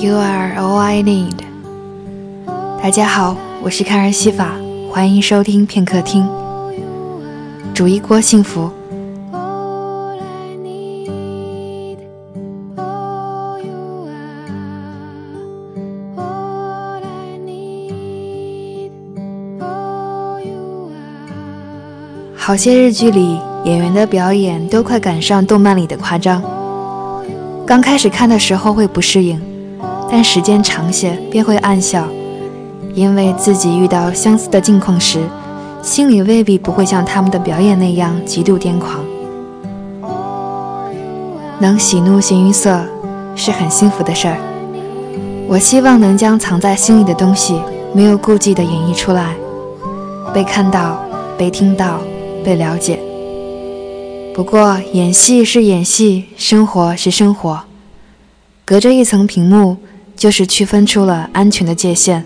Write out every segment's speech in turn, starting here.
you are all I need。大家好，我是看儿西法，欢迎收听片刻听，煮一锅幸福。好些日剧里演员的表演都快赶上动漫里的夸张。刚开始看的时候会不适应，但时间长些便会暗笑，因为自己遇到相似的境况时，心里未必不会像他们的表演那样极度癫狂。能喜怒形于色是很幸福的事儿。我希望能将藏在心里的东西没有顾忌地演绎出来，被看到，被听到，被了解。不过，演戏是演戏，生活是生活，隔着一层屏幕，就是区分出了安全的界限。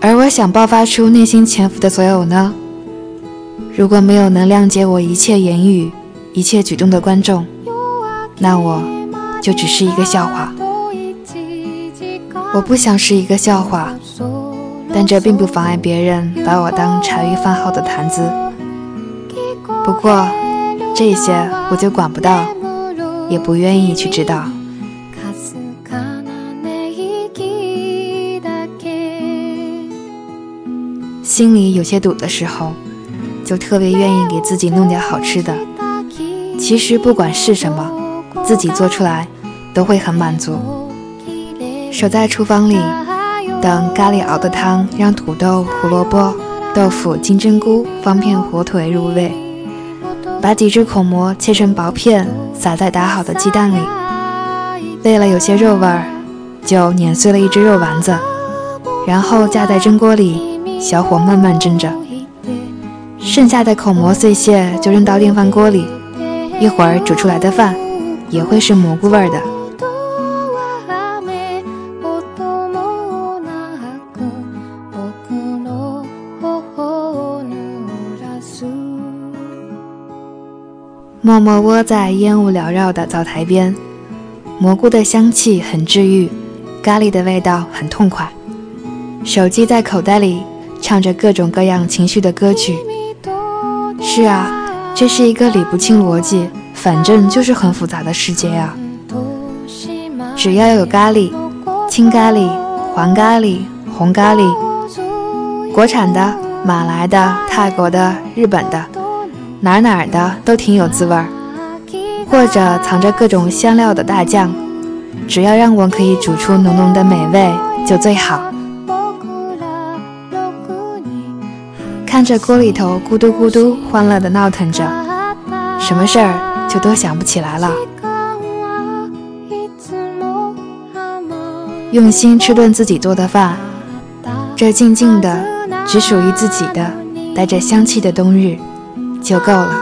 而我想爆发出内心潜伏的所有呢？如果没有能谅解我一切言语、一切举动的观众，那我就只是一个笑话。我不想是一个笑话，但这并不妨碍别人把我当茶余饭后的谈资。不过。这些我就管不到，也不愿意去知道。心里有些堵的时候，就特别愿意给自己弄点好吃的。其实不管是什么，自己做出来都会很满足。守在厨房里，等咖喱熬的汤让土豆、胡萝卜、豆腐、金针菇、方片、火腿入味。把几只口蘑切成薄片，撒在打好的鸡蛋里。为了有些肉味儿，就碾碎了一只肉丸子，然后架在蒸锅里，小火慢慢蒸着。剩下的口蘑碎屑就扔到电饭锅里，一会儿煮出来的饭也会是蘑菇味儿的。默默窝在烟雾缭绕的灶台边，蘑菇的香气很治愈，咖喱的味道很痛快。手机在口袋里，唱着各种各样情绪的歌曲。是啊，这是一个理不清逻辑，反正就是很复杂的世界啊。只要有咖喱，青咖喱、黄咖喱、红咖喱，国产的、马来的、泰国的、日本的。哪哪的都挺有滋味儿，或者藏着各种香料的大酱，只要让我可以煮出浓浓的美味就最好。看着锅里头咕嘟咕嘟欢乐的闹腾着，什么事儿就都想不起来了。用心吃顿自己做的饭，这静静的只属于自己的带着香气的冬日。就够了。